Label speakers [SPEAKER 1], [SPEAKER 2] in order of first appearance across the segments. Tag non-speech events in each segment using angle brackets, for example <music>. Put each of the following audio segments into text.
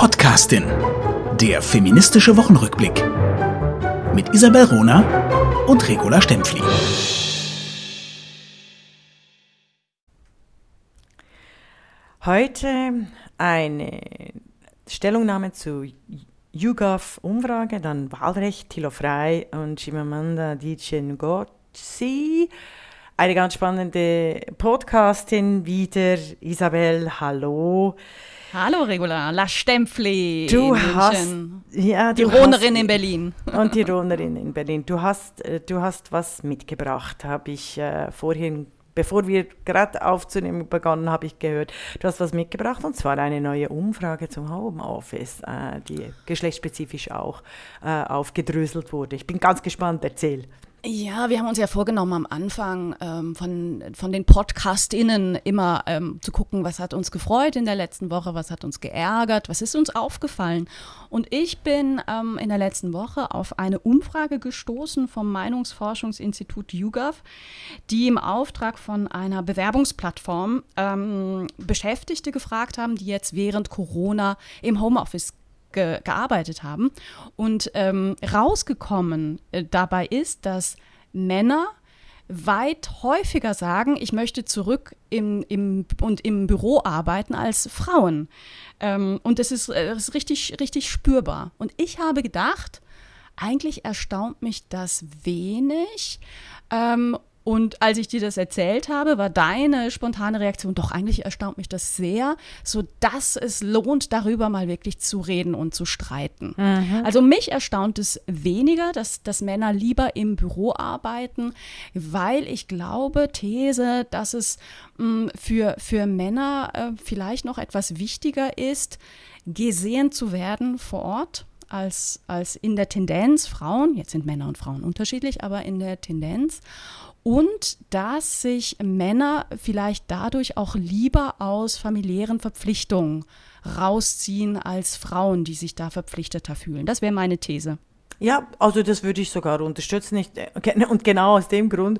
[SPEAKER 1] Podcastin. Der feministische Wochenrückblick. Mit Isabel Rona und Regula Stempfli.
[SPEAKER 2] Heute eine Stellungnahme zu YouGov-Umfrage, dann Wahlrecht, Thilo Frey und Chimamanda Ngozi. Eine ganz spannende Podcastin wieder. Isabel. Hallo
[SPEAKER 3] Regula, La Stempfli.
[SPEAKER 2] Du hast
[SPEAKER 3] ja, die Ronerin in Berlin. <laughs>
[SPEAKER 2] Und die Ronerin in Berlin. Du hast, äh, du hast was mitgebracht, habe ich äh, vorhin bevor wir gerade aufzunehmen begonnen, habe ich gehört, du hast was mitgebracht und zwar eine neue Umfrage zum Homeoffice, äh, die geschlechtsspezifisch auch äh, aufgedröselt wurde. Ich bin ganz gespannt, erzähl.
[SPEAKER 3] Ja, wir haben uns ja vorgenommen am Anfang ähm, von, von den PodcastInnen immer ähm, zu gucken, was hat uns gefreut in der letzten Woche, was hat uns geärgert, was ist uns aufgefallen. Und ich bin ähm, in der letzten Woche auf eine Umfrage gestoßen vom Meinungsforschungsinstitut YouGov, die im Auftrag von einer Bewerbungsplattform ähm, Beschäftigte gefragt haben, die jetzt während Corona im Homeoffice ge gearbeitet haben. Und ähm, rausgekommen äh, dabei ist, dass Männer weit häufiger sagen, ich möchte zurück im, im, und im Büro arbeiten als Frauen. Ähm, und das ist, äh, das ist richtig, richtig spürbar. Und ich habe gedacht, eigentlich erstaunt mich das wenig. Ähm, und als ich dir das erzählt habe, war deine spontane Reaktion, doch eigentlich erstaunt mich das sehr, sodass es lohnt, darüber mal wirklich zu reden und zu streiten. Mhm. Also mich erstaunt es weniger, dass, dass Männer lieber im Büro arbeiten, weil ich glaube, These, dass es mh, mm, für, für Männer äh, vielleicht noch etwas wichtiger ist, gesehen zu werden vor Ort als, als in der Tendenz Frauen, jetzt sind Männer und Frauen unterschiedlich, aber in der Tendenz und dass sich Männer vielleicht dadurch auch lieber aus familiären Verpflichtungen rausziehen als Frauen, die sich da verpflichteter fühlen. Das wäre meine These.
[SPEAKER 2] Ja, also das würde ich sogar unterstützen. Äh, und genau aus dem Grund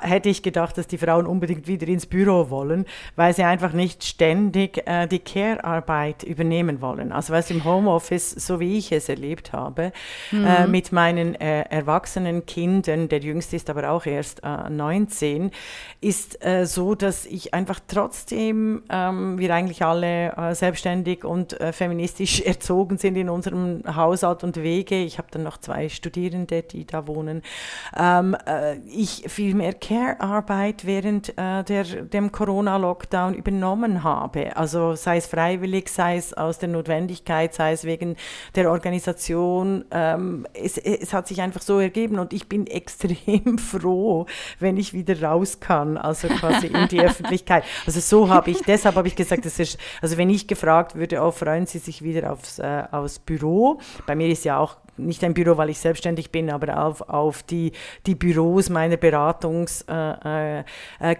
[SPEAKER 2] hätte ich gedacht, dass die Frauen unbedingt wieder ins Büro wollen, weil sie einfach nicht ständig äh, die Care-Arbeit übernehmen wollen. Also weißt du, im Homeoffice, so wie ich es erlebt habe, äh, mhm. äh, mit meinen äh, erwachsenen Kindern, der jüngste ist aber auch erst äh, 19, ist so, dass ich einfach trotzdem, ähm, wir eigentlich alle selbstständig und feministisch <laughs> erzogen sind in unserem Haushalt und Wege. Ich habe dann noch zwei Studierende, die da wohnen. Ähm, äh, ich viel mehr Care-Arbeit während äh, der, dem Corona-Lockdown übernommen habe. Also sei es freiwillig, sei es aus der Notwendigkeit, sei es wegen der Organisation. Ähm, es, es hat sich einfach so ergeben und ich bin <laughs> extrem froh, wenn ich wieder raus kann, also quasi in die <laughs> Öffentlichkeit. Also so habe ich, deshalb habe ich gesagt, das ist, also wenn ich gefragt würde, oh, freuen Sie sich wieder aufs, äh, aufs Büro. Bei mir ist ja auch nicht ein Büro, weil ich selbstständig bin, aber auf, auf die, die Büros meiner Beratungsklienten, äh, äh,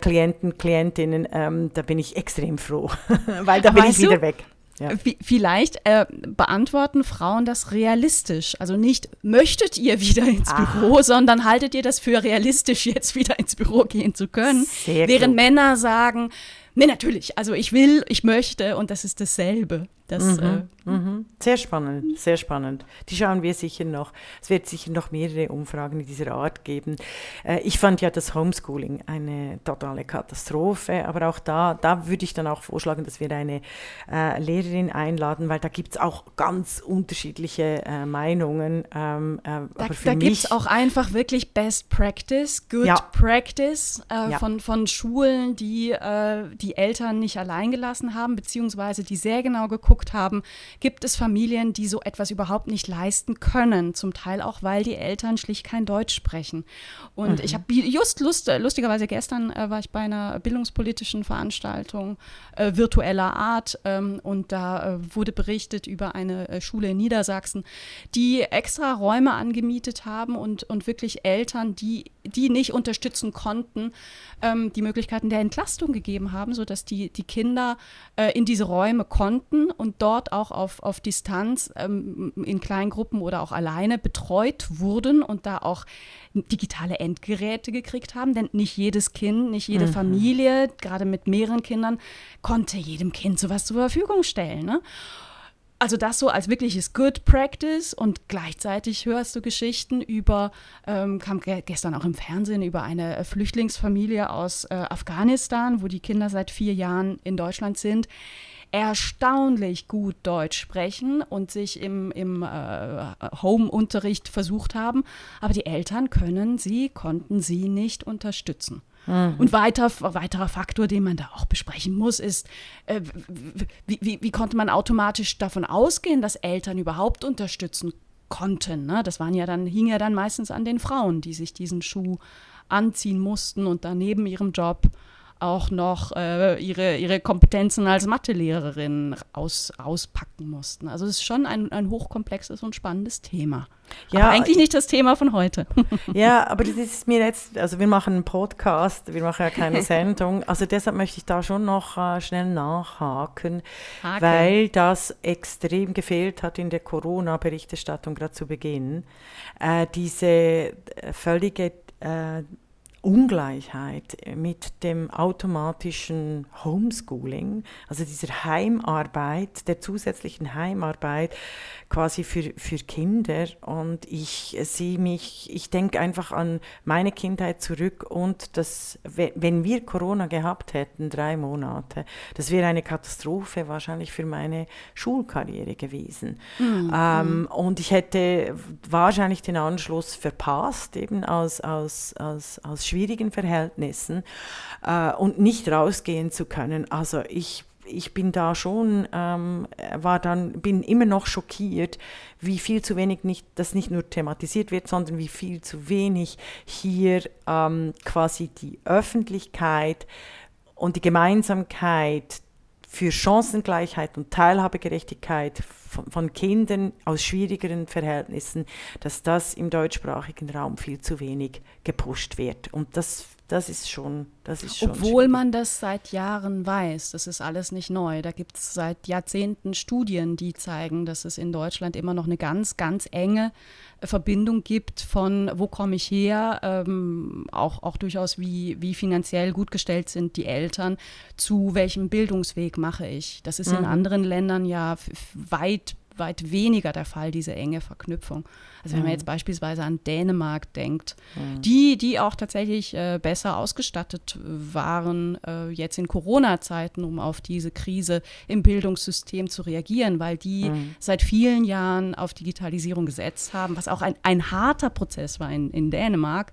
[SPEAKER 2] Klientinnen, ähm, da bin ich extrem froh, <laughs> weil da bin ich wieder du? weg.
[SPEAKER 3] Ja. Vielleicht äh, beantworten Frauen das realistisch. Also nicht, möchtet ihr wieder ins Ach. Büro, sondern haltet ihr das für realistisch, jetzt wieder ins Büro gehen zu können. Sehr Während klug. Männer sagen, nee, natürlich, also ich will, ich möchte und das ist dasselbe. Das,
[SPEAKER 2] mhm, äh, mhm. Sehr spannend, sehr spannend. Die schauen wir sicher noch. Es wird sicher noch mehrere Umfragen dieser Art geben. Äh, ich fand ja das Homeschooling eine totale Katastrophe, aber auch da, da würde ich dann auch vorschlagen, dass wir eine äh, Lehrerin einladen, weil da gibt es auch ganz unterschiedliche äh, Meinungen. Ähm,
[SPEAKER 3] äh, da da gibt es auch einfach wirklich Best Practice, Good ja. Practice äh, ja. von, von Schulen, die die Eltern nicht allein gelassen haben, beziehungsweise die sehr genau geguckt geguckt haben, gibt es Familien, die so etwas überhaupt nicht leisten können. Zum Teil auch, weil die Eltern schlicht kein Deutsch sprechen. Und mhm. ich habe just Lust, lustigerweise gestern äh, war ich bei einer bildungspolitischen Veranstaltung äh, virtueller Art ähm, und da äh, wurde berichtet über eine äh, Schule in Niedersachsen, die extra Räume angemietet haben und, und wirklich Eltern, die, die nicht unterstützen konnten, ähm, die Möglichkeiten der Entlastung gegeben haben, sodass die, die Kinder äh, in diese Räume konnten und dort auch auf, auf Distanz ähm, in kleinen Gruppen oder auch alleine betreut wurden und da auch digitale Endgeräte gekriegt haben, denn nicht jedes Kind, nicht jede mhm. Familie, gerade mit mehreren Kindern, konnte jedem Kind sowas zur Verfügung stellen. Ne? also das so als wirkliches Good Practice und gleichzeitig hörst du Geschichten über, ähm, kam ge gestern auch im Fernsehen, über eine äh, Flüchtlingsfamilie aus äh, Afghanistan, wo die Kinder seit vier Jahren in Deutschland sind, erstaunlich gut Deutsch sprechen und sich im, im äh, Home-Unterricht versucht haben, aber die Eltern können sie, konnten sie nicht unterstützen. Mhm. Und weiter, weiterer Faktor, den man da auch besprechen muss, ist, äh, wie, wie, wie, konnte man automatisch davon ausgehen, dass Eltern überhaupt unterstützen konnten? Ne? Das waren ja dann, hing ja dann meistens an den Frauen, die sich diesen Schuh anziehen mussten und dann neben ihrem Job auch noch äh, ihre, ihre Kompetenzen als Mathelehrerin aus, auspacken mussten. Also es ist schon ein, ein hochkomplexes und spannendes Thema. Ja, aber eigentlich nicht das Thema von heute. <laughs>
[SPEAKER 2] Ja, aber das ist mir jetzt, also wir machen einen Podcast, wir machen ja keine <laughs> Sendung, also deshalb möchte ich da schon noch äh, schnell nachhaken, Haken. weil das extrem gefehlt hat in der Corona-Berichterstattung gerade zu Beginn. Äh, diese äh, völlige äh, Ungleichheit mit dem automatischen Homeschooling, also dieser Heimarbeit, der zusätzlichen Heimarbeit quasi für, für Kinder. Und ich sehe mich, ich denke einfach an meine Kindheit zurück und das, wenn wir Corona gehabt hätten, drei Monate, das wäre eine Katastrophe wahrscheinlich für meine Schulkarriere gewesen. Mhm. Ähm, und ich hätte wahrscheinlich den Anschluss verpasst, eben aus, aus, aus, aus schwierigen Verhältnissen äh, und nicht rausgehen zu können. Also ich ich bin da schon, ähm, war dann, bin immer noch schockiert, wie viel zu wenig nicht, das nicht nur thematisiert wird, sondern wie viel zu wenig hier ähm, quasi die Öffentlichkeit und die Gemeinsamkeit für Chancengleichheit und Teilhabegerechtigkeit von, von, Kindern aus schwierigeren Verhältnissen, dass das im deutschsprachigen Raum viel zu wenig gepusht wird. Und das das ist schon, das ist schon.
[SPEAKER 3] Obwohl schwierig. man das seit Jahren weiß, das ist alles nicht neu. Da gibt es seit Jahrzehnten Studien, die zeigen, dass es in Deutschland immer noch eine ganz, ganz enge Verbindung gibt von wo komme ich her, ähm, auch, auch durchaus wie, wie finanziell gut gestellt sind die Eltern, zu welchem Bildungsweg mache ich. Das ist mhm. in anderen Ländern ja weit weit weniger der Fall, diese enge Verknüpfung. Also wenn man mhm. jetzt beispielsweise an Dänemark denkt, mhm. die, die auch tatsächlich äh, besser ausgestattet waren, äh, jetzt in Corona-Zeiten, um auf diese Krise im Bildungssystem zu reagieren, weil die mhm. seit vielen Jahren auf Digitalisierung gesetzt haben, was auch ein, ein harter Prozess war in, in Dänemark.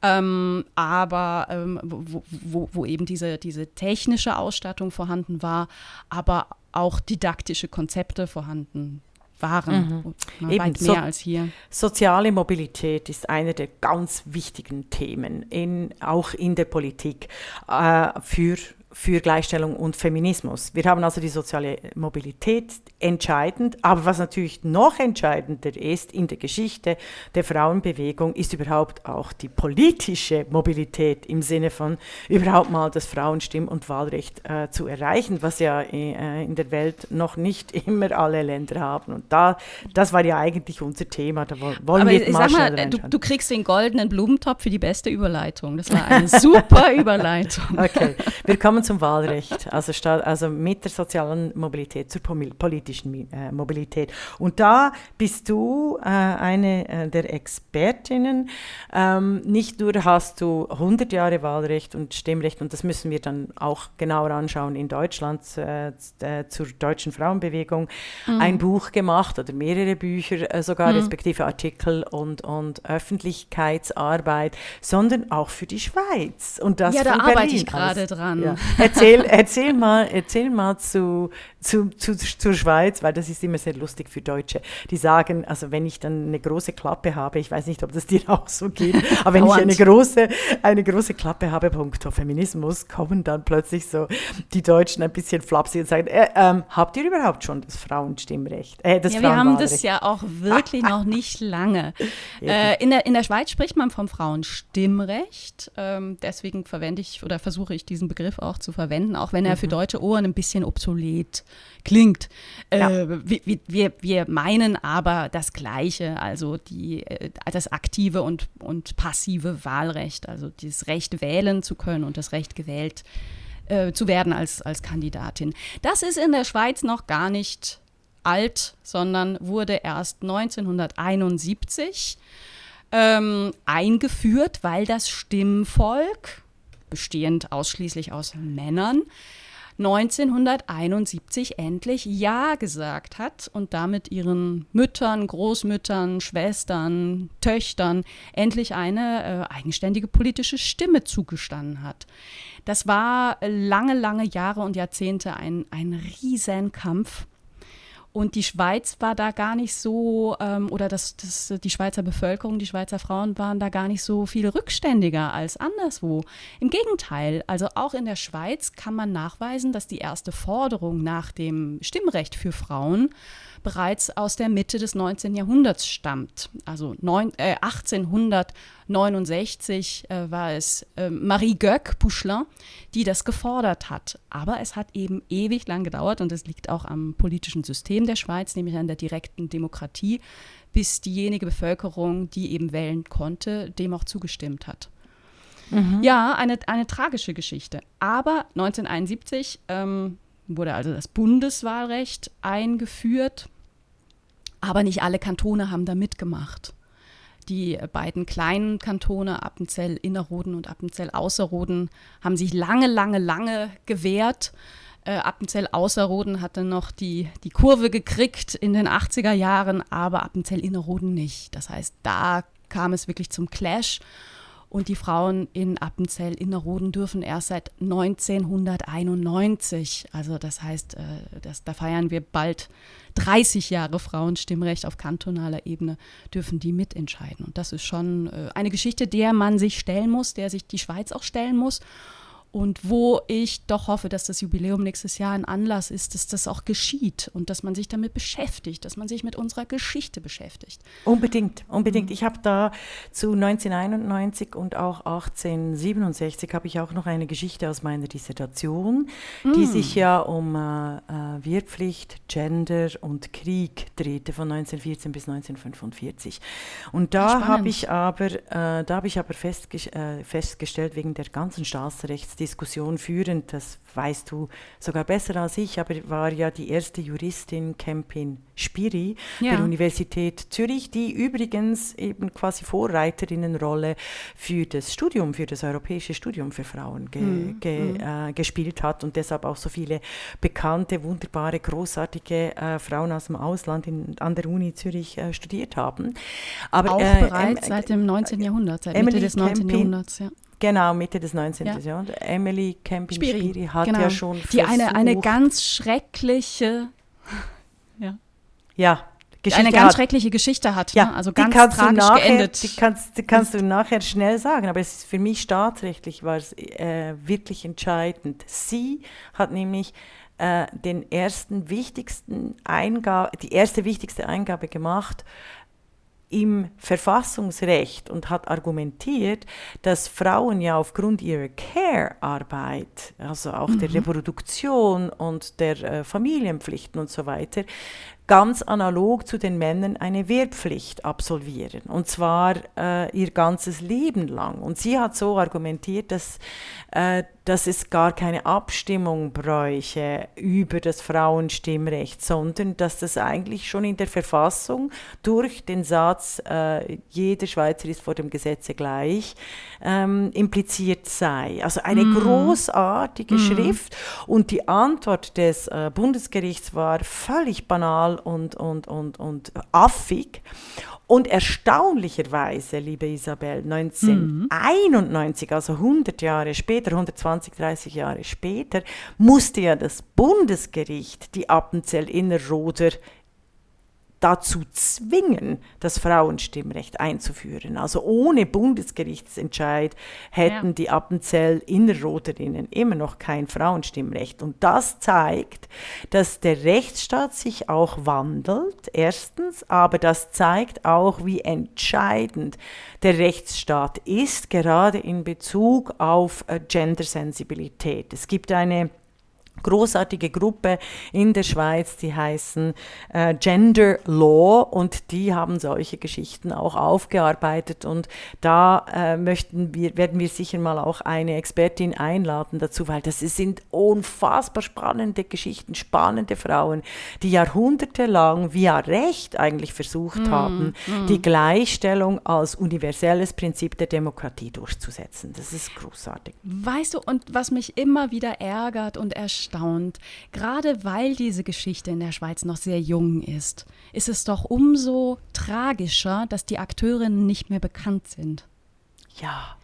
[SPEAKER 3] Ähm, aber ähm, wo, wo, wo, eben diese, diese technische Ausstattung vorhanden war, aber auch didaktische Konzepte vorhanden waren. Mhm. Eben, weit mehr so, als hier.
[SPEAKER 2] Soziale Mobilität ist eine der ganz wichtigen Themen, in, auch in der Politik, äh, für für Gleichstellung und Feminismus. Wir haben also die soziale Mobilität entscheidend, aber was natürlich noch entscheidender ist in der Geschichte der Frauenbewegung, ist überhaupt auch die politische Mobilität im Sinne von überhaupt mal das Frauenstimm- und Wahlrecht äh, zu erreichen, was ja äh, in der Welt noch nicht <laughs> immer alle Länder haben. Und da, das war ja eigentlich unser Thema. Da wollen aber wir
[SPEAKER 3] mal, mal du, du, kriegst den goldenen Blumentopf für die beste Überleitung. Das war eine <laughs> super Überleitung.
[SPEAKER 2] Okay, wir kommen zum Wahlrecht, also, also mit der sozialen Mobilität zur politischen äh, Mobilität. Und da bist du äh, eine äh, der Expertinnen. Ähm, nicht nur hast du 100 Jahre Wahlrecht und Stimmrecht, und das müssen wir dann auch genauer anschauen in Deutschland äh, äh, zur deutschen Frauenbewegung, mhm. ein Buch gemacht oder mehrere Bücher sogar, mhm. respektive Artikel und, und Öffentlichkeitsarbeit, sondern auch für die Schweiz. Und das
[SPEAKER 3] ja, da arbeite ich gerade dran.
[SPEAKER 2] Ja erzähl, erzähl mal, erzähl mal zu, zu, zu, zur Schweiz, weil das ist immer sehr lustig für Deutsche. Die sagen, also wenn ich dann eine große Klappe habe, ich weiß nicht, ob das dir <laughs> auch so geht, aber wenn ich eine große, eine große Klappe habe, punkto Feminismus, kommen dann plötzlich so die Deutschen ein bisschen flapsig und sagen, äh, ähm, habt ihr überhaupt schon das Frauenstimmrecht?
[SPEAKER 3] Äh, das ja, wir haben das ja auch wirklich noch nicht lange. <laughs> Äh, in, der, in der Schweiz spricht man vom Frauenstimmrecht, ähm, deswegen verwende ich oder versuche ich diesen Begriff auch zu verwenden, auch wenn er mhm. für deutsche Ohren ein bisschen obsolet klingt. Ja. Äh, wir, wir, wir meinen aber das Gleiche, also die, äh, das aktive und, und passive Wahlrecht, also das Recht wählen zu können und das Recht gewählt äh, zu werden als, als Kandidatin. Das ist in der Schweiz noch gar nicht alt, sondern wurde erst 1971 ähm, eingeführt, weil das Stimmvolk, bestehend ausschließlich aus Männern, 1971 endlich Ja gesagt hat und damit ihren Müttern, Großmüttern, Schwestern, Töchtern endlich eine äh, eigenständige politische Stimme zugestanden hat. Das war lange, lange Jahre und Jahrzehnte ein, ein Riesenkampf. Und die Schweiz war da gar nicht so, ähm, oder das, das, die Schweizer Bevölkerung, die Schweizer Frauen waren da gar nicht so viel rückständiger als anderswo. Im Gegenteil, also auch in der Schweiz kann man nachweisen, dass die erste Forderung nach dem Stimmrecht für Frauen bereits aus der Mitte des 19. Jahrhunderts stammt. Also neun, äh, 1869 äh, war es äh, Marie Göck Pouchelin, die das gefordert hat. Aber es hat eben ewig lang gedauert und es liegt auch am politischen System der Schweiz, nämlich an der direkten Demokratie, bis diejenige Bevölkerung, die eben wählen konnte, dem auch zugestimmt hat. Mhm. Ja, eine, eine tragische Geschichte. Aber 1971 ähm, wurde also das Bundeswahlrecht eingeführt, aber nicht alle Kantone haben da mitgemacht. Die beiden kleinen Kantone, Appenzell-Innerrhoden und Appenzell-Außerrhoden, haben sich lange, lange, lange gewehrt. Äh, Appenzell-Außerrhoden hatte noch die, die Kurve gekriegt in den 80er Jahren, aber Appenzell-Innerrhoden nicht. Das heißt, da kam es wirklich zum Clash. Und die Frauen in Appenzell Innerrhoden dürfen erst seit 1991. Also das heißt, äh, das, da feiern wir bald 30 Jahre Frauenstimmrecht auf kantonaler Ebene, dürfen die mitentscheiden. Und das ist schon äh, eine Geschichte, der man sich stellen muss, der sich die Schweiz auch stellen muss und wo ich doch hoffe, dass das Jubiläum nächstes Jahr ein Anlass ist, dass das auch geschieht und dass man sich damit beschäftigt, dass man sich mit unserer Geschichte beschäftigt.
[SPEAKER 2] Unbedingt, unbedingt. Mhm. Ich habe da zu 1991 und auch 1867 habe ich auch noch eine Geschichte aus meiner Dissertation, mhm. die sich ja um äh, äh, Wehrpflicht, Gender und Krieg drehte von 1914 bis 1945. Und da habe ich aber, äh, da habe ich aber festge äh, festgestellt wegen der ganzen Staatsrechts Diskussion führen, das weißt du sogar besser als ich, aber war ja die erste Juristin Kempin Spiri ja. der Universität Zürich, die übrigens eben quasi Vorreiterinnenrolle für das Studium, für das europäische Studium für Frauen ge, mhm. ge, mhm. äh, gespielt hat und deshalb auch so viele bekannte, wunderbare, großartige äh, Frauen aus dem Ausland in, an der Uni Zürich äh, studiert haben.
[SPEAKER 3] Aber, auch äh, bereits seit dem 19. Jahrhundert, seit Emily Mitte des 19. Campin, Jahrhunderts, ja.
[SPEAKER 2] Genau, Mitte des 19. Ja. Jahrhunderts. Emily Camping Spiri, Spiri hat genau. ja schon
[SPEAKER 3] Die eine, eine ganz schreckliche, <laughs>
[SPEAKER 2] ja. Ja,
[SPEAKER 3] Geschichte eine ganz hat. schreckliche Geschichte hat. Ja, ne? also ganz tragisch
[SPEAKER 2] nachher,
[SPEAKER 3] geendet.
[SPEAKER 2] Die kannst, die kannst du nachher schnell sagen, aber es ist für mich staatsrechtlich war es äh, wirklich entscheidend. Sie hat nämlich äh, den ersten wichtigsten Eingabe, die erste wichtigste Eingabe gemacht im Verfassungsrecht und hat argumentiert, dass Frauen ja aufgrund ihrer Care-Arbeit, also auch mhm. der Reproduktion und der äh, Familienpflichten und so weiter, ganz analog zu den Männern eine Wehrpflicht absolvieren. Und zwar äh, ihr ganzes Leben lang. Und sie hat so argumentiert, dass, äh, dass es gar keine Abstimmung bräuche über das Frauenstimmrecht, sondern dass das eigentlich schon in der Verfassung durch den Satz, äh, jeder Schweizer ist vor dem Gesetze gleich, ähm, impliziert sei. Also eine mm. großartige mm. Schrift. Und die Antwort des äh, Bundesgerichts war völlig banal und, und, und, und affig. Und erstaunlicherweise, liebe Isabel, 1991, mhm. also 100 Jahre später, 120, 30 Jahre später, musste ja das Bundesgericht die Appenzell-Innerrhoder dazu zwingen, das Frauenstimmrecht einzuführen. Also ohne Bundesgerichtsentscheid hätten ja. die Appenzell-Innerrhoderinnen immer noch kein Frauenstimmrecht. Und das zeigt, dass der Rechtsstaat sich auch wandelt, erstens, aber das zeigt auch, wie entscheidend der Rechtsstaat ist, gerade in Bezug auf äh, Gendersensibilität. Es gibt eine großartige Gruppe in der Schweiz, die heißen äh, Gender Law und die haben solche Geschichten auch aufgearbeitet und da äh, möchten wir, werden wir sicher mal auch eine Expertin einladen dazu, weil das sind unfassbar spannende Geschichten, spannende Frauen, die jahrhundertelang via Recht eigentlich versucht mm, haben, mm. die Gleichstellung als universelles Prinzip der Demokratie durchzusetzen. Das ist großartig.
[SPEAKER 3] Weißt du, und was mich immer wieder ärgert und erstaunt, erstaunt. Gerade weil diese Geschichte in der Schweiz noch sehr jung ist, ist es doch umso tragischer, dass die Akteurinnen nicht mehr bekannt sind.
[SPEAKER 2] Ja.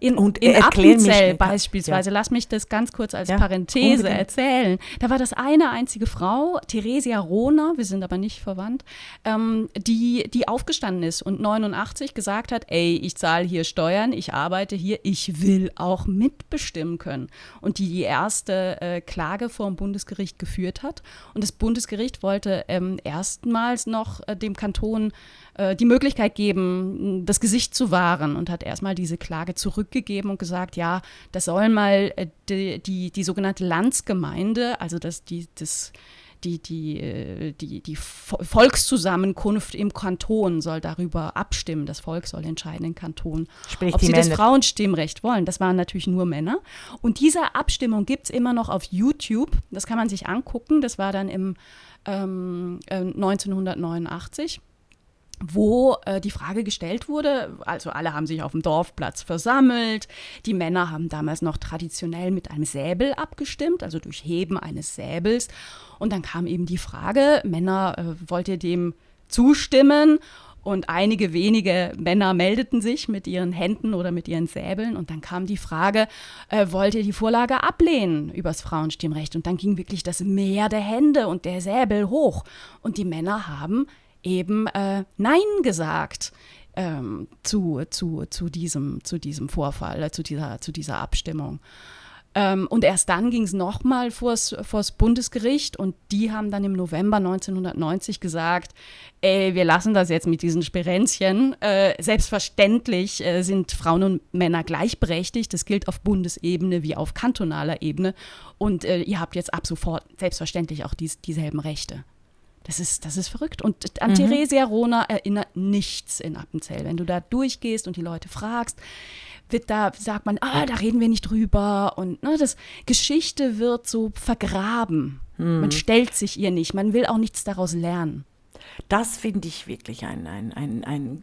[SPEAKER 3] In, und in Appenzell beispielsweise, ja. lass mich das ganz kurz als ja, Parenthese unbedingt. erzählen. Da war das eine einzige Frau, Theresia Rohner, wir sind aber nicht verwandt, ähm, die, die aufgestanden ist und 89 gesagt hat, ey, ich zahle hier Steuern, ich arbeite hier, ich will auch mitbestimmen können. Und die die erste äh, Klage vor dem Bundesgericht geführt hat. Und das Bundesgericht wollte ähm, erstmals noch äh, dem Kanton äh, die Möglichkeit geben, das Gesicht zu wahren und hat erstmal diese Klage zurückgegeben und gesagt, ja, das soll mal äh, die, die, die sogenannte Landsgemeinde, also das, die, das die, die, äh, die, die Volkszusammenkunft im Kanton soll darüber abstimmen. Das Volk soll entscheiden im Kanton, Sprich ob sie Männer. das Frauenstimmrecht wollen. Das waren natürlich nur Männer. Und diese Abstimmung gibt es immer noch auf YouTube. Das kann man sich angucken. Das war dann im ähm, 1989 wo äh, die Frage gestellt wurde, also alle haben sich auf dem Dorfplatz versammelt, die Männer haben damals noch traditionell mit einem Säbel abgestimmt, also durch Heben eines Säbels. Und dann kam eben die Frage, Männer, äh, wollt ihr dem zustimmen? Und einige wenige Männer meldeten sich mit ihren Händen oder mit ihren Säbeln. Und dann kam die Frage, äh, wollt ihr die Vorlage ablehnen übers Frauenstimmrecht? Und dann ging wirklich das Meer der Hände und der Säbel hoch. Und die Männer haben eben äh, Nein gesagt ähm, zu, zu, zu, diesem, zu diesem Vorfall, äh, zu, dieser, zu dieser Abstimmung. Ähm, und erst dann ging es nochmal vors, vors Bundesgericht und die haben dann im November 1990 gesagt, ey, wir lassen das jetzt mit diesen Sperenzchen. Äh, selbstverständlich äh, sind Frauen und Männer gleichberechtigt. Das gilt auf Bundesebene wie auf kantonaler Ebene. Und äh, ihr habt jetzt ab sofort selbstverständlich auch dies, dieselben Rechte. Das ist, das ist verrückt. Und an mhm. Theresia Rona erinnert nichts in Appenzell. Wenn du da durchgehst und die Leute fragst, wird da, sagt man, ah, da reden wir nicht drüber. Und ne, das Geschichte wird so vergraben. Mhm. Man stellt sich ihr nicht. Man will auch nichts daraus lernen.
[SPEAKER 2] Das finde ich wirklich ein, ein, ein, ein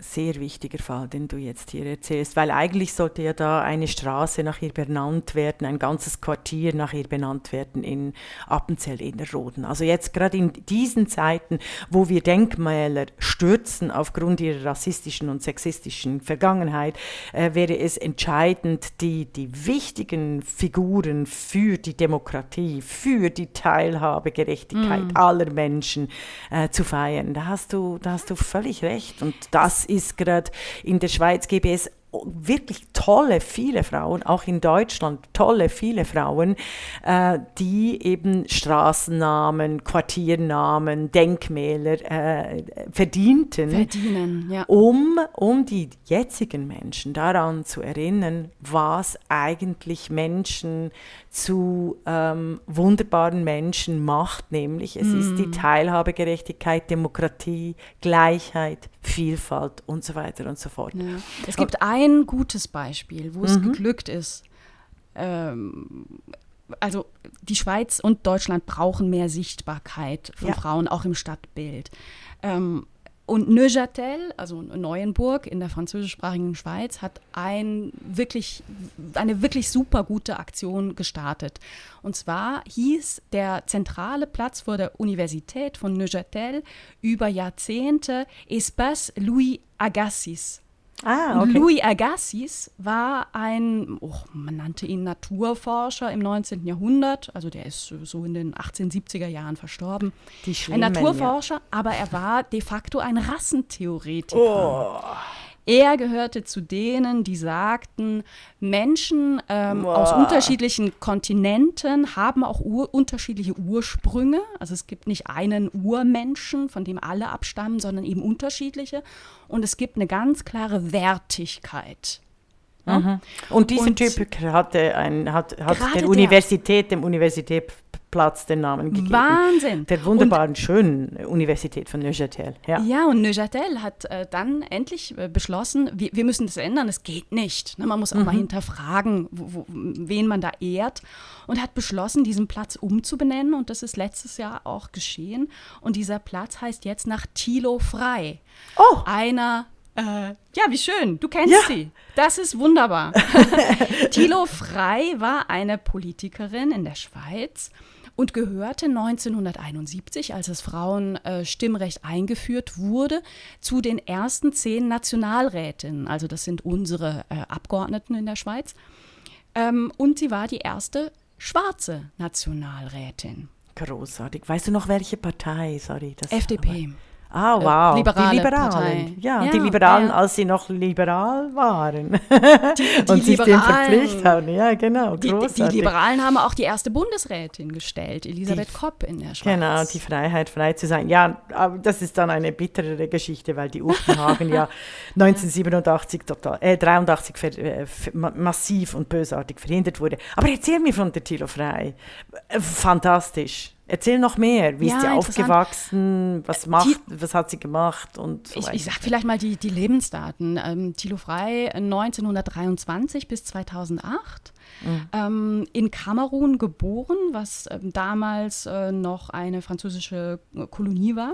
[SPEAKER 2] sehr wichtiger Fall, den du jetzt hier erzählst, weil eigentlich sollte ja da eine Straße nach ihr benannt werden, ein ganzes Quartier nach ihr benannt werden in Appenzell Innerrhoden. Also jetzt gerade in diesen Zeiten, wo wir Denkmäler stürzen aufgrund ihrer rassistischen und sexistischen Vergangenheit, äh, wäre es entscheidend, die, die wichtigen Figuren für die Demokratie, für die Teilhabegerechtigkeit mm. aller Menschen äh, zu feiern. Da hast du, da hast du völlig recht. Und das ist gerade in der Schweiz gäbe es wirklich tolle, viele Frauen, auch in Deutschland tolle, viele Frauen, äh, die eben Straßennamen, Quartiernamen, Denkmäler äh, verdienten,
[SPEAKER 3] Verdienen, ja.
[SPEAKER 2] um, um die jetzigen Menschen daran zu erinnern, was eigentlich Menschen zu ähm, wunderbaren Menschen macht, nämlich es mm. ist die mm. Teilhabegerechtigkeit, Demokratie, Gleichheit, Vielfalt und so weiter und so fort. Ja.
[SPEAKER 3] Es gibt ein gutes Beispiel, wo es mhm. geglückt ist. Ähm, also die Schweiz und Deutschland brauchen mehr Sichtbarkeit von ja. Frauen, auch im Stadtbild. Ähm, und Neuchâtel, also Neuenburg in der französischsprachigen Schweiz, hat ein wirklich, eine wirklich super gute Aktion gestartet. Und zwar hieß der zentrale Platz vor der Universität von Neuchâtel über Jahrzehnte Espace Louis Agassiz. Ah, okay. Louis Agassiz war ein, oh, man nannte ihn Naturforscher im 19. Jahrhundert, also der ist so in den 1870er Jahren verstorben. ein Naturforscher, ja. aber er war de facto ein Rassentheoretiker. Oh. Er gehörte zu denen, die sagten, Menschen ähm, aus unterschiedlichen Kontinenten haben auch ur unterschiedliche Ursprünge. Also es gibt nicht einen Urmenschen, von dem alle abstammen, sondern eben unterschiedliche. Und es gibt eine ganz klare Wertigkeit?
[SPEAKER 2] Mhm. Und dieser
[SPEAKER 3] Und-
[SPEAKER 2] Typ hatte ein, hat, hat der. Universität, dem Universitätsplatz den Namen gegeben.
[SPEAKER 3] Wahnsinn.
[SPEAKER 2] Der wunderbaren, schönen Universität von Neuchâtel. Ja.
[SPEAKER 3] Ja, und Neuchâtel hat äh, dann endlich äh, beschlossen, wir, wir müssen das ändern, es geht nicht. Ne, man muss auch mal hinterfragen, wo, wo, wen man da ehrt. Und hat beschlossen, diesen Platz umzubenennen. Und das ist letztes Jahr auch geschehen. Und dieser Platz heißt jetzt nach Thilo Frei.
[SPEAKER 2] Oh.
[SPEAKER 3] Einer, äh, ja, wie schön, du kennst
[SPEAKER 2] Ja.
[SPEAKER 3] sie. Das ist wunderbar. <laughs> Thilo Frei war eine Politikerin in der Schweiz und gehörte 1971, als das Frauenstimmrecht eingeführt wurde, zu den ersten zehn Nationalrätinnen. Also das sind unsere äh, Abgeordneten in der Schweiz. Ähm, und sie war die erste schwarze Nationalrätin.
[SPEAKER 2] Großartig. Weißt du noch, welche Partei? Sorry. Das
[SPEAKER 3] FDP.
[SPEAKER 2] Ah, wow.
[SPEAKER 3] liberale
[SPEAKER 2] die Liberalen.
[SPEAKER 3] Partei.
[SPEAKER 2] Ja,
[SPEAKER 3] Ja,
[SPEAKER 2] die Liberalen,
[SPEAKER 3] ja.
[SPEAKER 2] als sie noch liberal waren.
[SPEAKER 3] Die <laughs>
[SPEAKER 2] und sich dem verpflichtet haben. Ja, genau.
[SPEAKER 3] Die, die Liberalen haben auch die erste Bundesrätin gestellt, Elisabeth Kopp in der Schweiz.
[SPEAKER 2] Genau, die Freiheit, frei zu sein. Ja, aber das ist dann eine bittere Geschichte, weil die Upenhagen ja <laughs> 1987 total, äh, 83 ver, äh, massiv und bösartig verhindert wurde. Aber erzähl mir von der Thilo Frei. Äh, Fantastisch. Erzähl noch mehr. Wie
[SPEAKER 3] Ja,
[SPEAKER 2] ist sie aufgewachsen? Was macht, was hat sie gemacht und so
[SPEAKER 3] Ich,
[SPEAKER 2] weiter.
[SPEAKER 3] ich sag vielleicht mal die, die Lebensdaten. Ähm, Thilo Frei 1923 bis 2008. Ähm, in Kamerun geboren, was ähm, damals äh, noch eine französische äh, Kolonie war.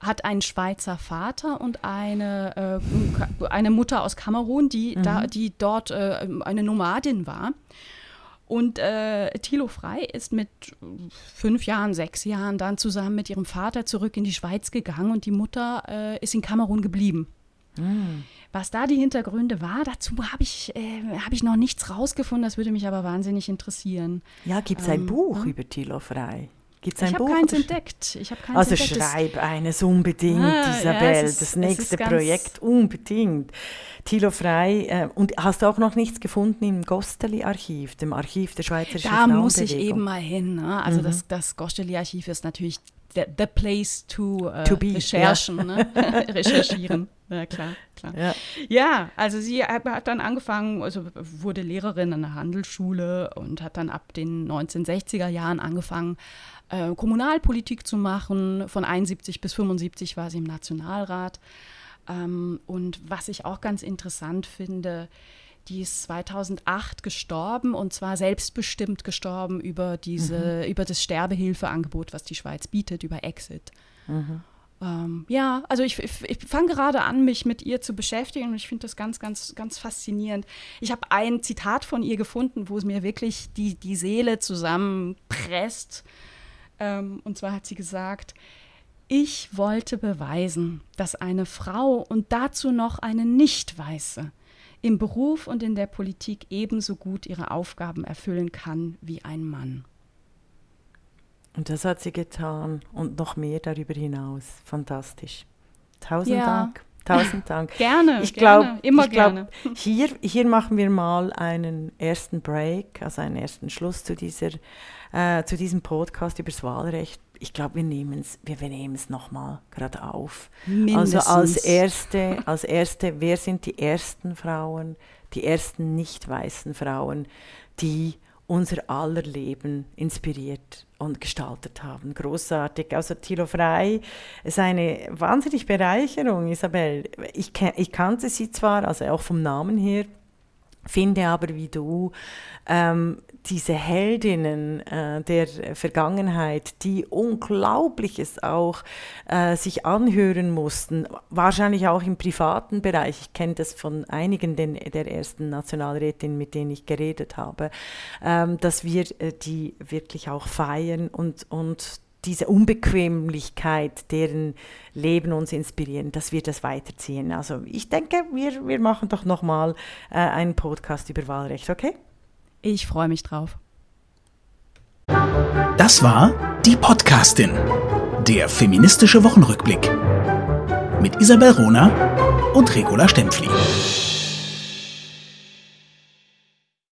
[SPEAKER 3] Hat einen Schweizer Vater und eine, äh, eine Mutter aus Kamerun, die, da, die dort äh, eine Nomadin war. Und äh, Thilo Frei ist mit fünf Jahren, sechs Jahren dann zusammen mit ihrem Vater zurück in die Schweiz gegangen und die Mutter äh, ist in Kamerun geblieben. Was da die Hintergründe war, dazu habe ich, äh, hab ich noch nichts rausgefunden, das würde mich aber wahnsinnig interessieren.
[SPEAKER 2] ja, gibt es ein Buch über Thilo Frei? Gibt es ein
[SPEAKER 3] ich habe keins entdeckt. Ich habe keins
[SPEAKER 2] Also
[SPEAKER 3] entdeckt.
[SPEAKER 2] Schreib eines unbedingt,
[SPEAKER 3] Ah, ja,
[SPEAKER 2] Isabel.
[SPEAKER 3] es ist-
[SPEAKER 2] das nächste Projekt unbedingt. Thilo Frei. Äh, und hast du auch noch nichts gefunden im Gosteli-Archiv, dem Archiv der Schweizerischen
[SPEAKER 3] Da muss ich eben mal hin. Ne? Also das, das Goscheli-Archiv ist natürlich the, the place to, äh,
[SPEAKER 2] To be,
[SPEAKER 3] recherchen, ne? <laughs> recherchieren. Ja, klar, klar.
[SPEAKER 2] Ja.
[SPEAKER 3] Ja, also sie hat, dann angefangen, also wurde Lehrerin an der Handelsschule und hat dann ab den 1960er Jahren angefangen, äh, Kommunalpolitik zu machen. Von 71 bis 75 war sie im Nationalrat. Ähm, und was ich auch ganz interessant finde, die ist 2008 gestorben und zwar selbstbestimmt gestorben über, diese, über das Sterbehilfeangebot, was die Schweiz bietet, über Exit. Ähm, ja, also ich, ich, ich fange gerade an, mich mit ihr zu beschäftigen und ich finde das ganz, ganz, ganz faszinierend. Ich habe ein Zitat von ihr gefunden, wo es mir wirklich die, die Seele zusammenpresst. Ähm, und zwar hat sie gesagt, ich wollte beweisen, dass eine Frau und dazu noch eine Nicht-Weiße im Beruf und in der Politik ebenso gut ihre Aufgaben erfüllen kann wie ein Mann.
[SPEAKER 2] Und das hat sie getan und noch mehr darüber hinaus. Fantastisch. Tausend
[SPEAKER 3] Ja.
[SPEAKER 2] Dank. Tausend Dank. <laughs>
[SPEAKER 3] Gerne,
[SPEAKER 2] Ich glaube,
[SPEAKER 3] immer
[SPEAKER 2] ich glaub,
[SPEAKER 3] gerne. <laughs>
[SPEAKER 2] Hier, hier machen wir mal einen ersten Break, also einen ersten Schluss zu, dieser, äh, zu diesem Podcast über das Wahlrecht. Ich glaube, wir nehmen es wir, wir nehmen es nochmal gerade auf. Also als
[SPEAKER 3] Mindestens.
[SPEAKER 2] erste, als erste, wer sind die ersten Frauen, die ersten nicht weißen Frauen, die unser aller Leben inspiriert und gestaltet haben. Großartig. Also Thilo Frei ist eine wahnsinnig Bereicherung, Isabel. Ich, ich kannte sie zwar, also auch vom Namen her, finde aber wie du ähm, diese Heldinnen äh, der Vergangenheit, die Unglaubliches auch äh, sich anhören mussten, wahrscheinlich auch im privaten Bereich. Ich kenne das von einigen den, der ersten Nationalrätinnen, mit denen ich geredet habe, ähm, dass wir äh, die wirklich auch feiern und, und diese Unbequemlichkeit, deren Leben uns inspirieren, dass wir das weiterziehen. Also ich denke, wir, wir machen doch nochmal äh, einen Podcast über Wahlrecht, okay?
[SPEAKER 3] Ich freue mich drauf.
[SPEAKER 1] Das war die Podcastin, der feministische Wochenrückblick mit Isabel Rona und Regula Stempfli.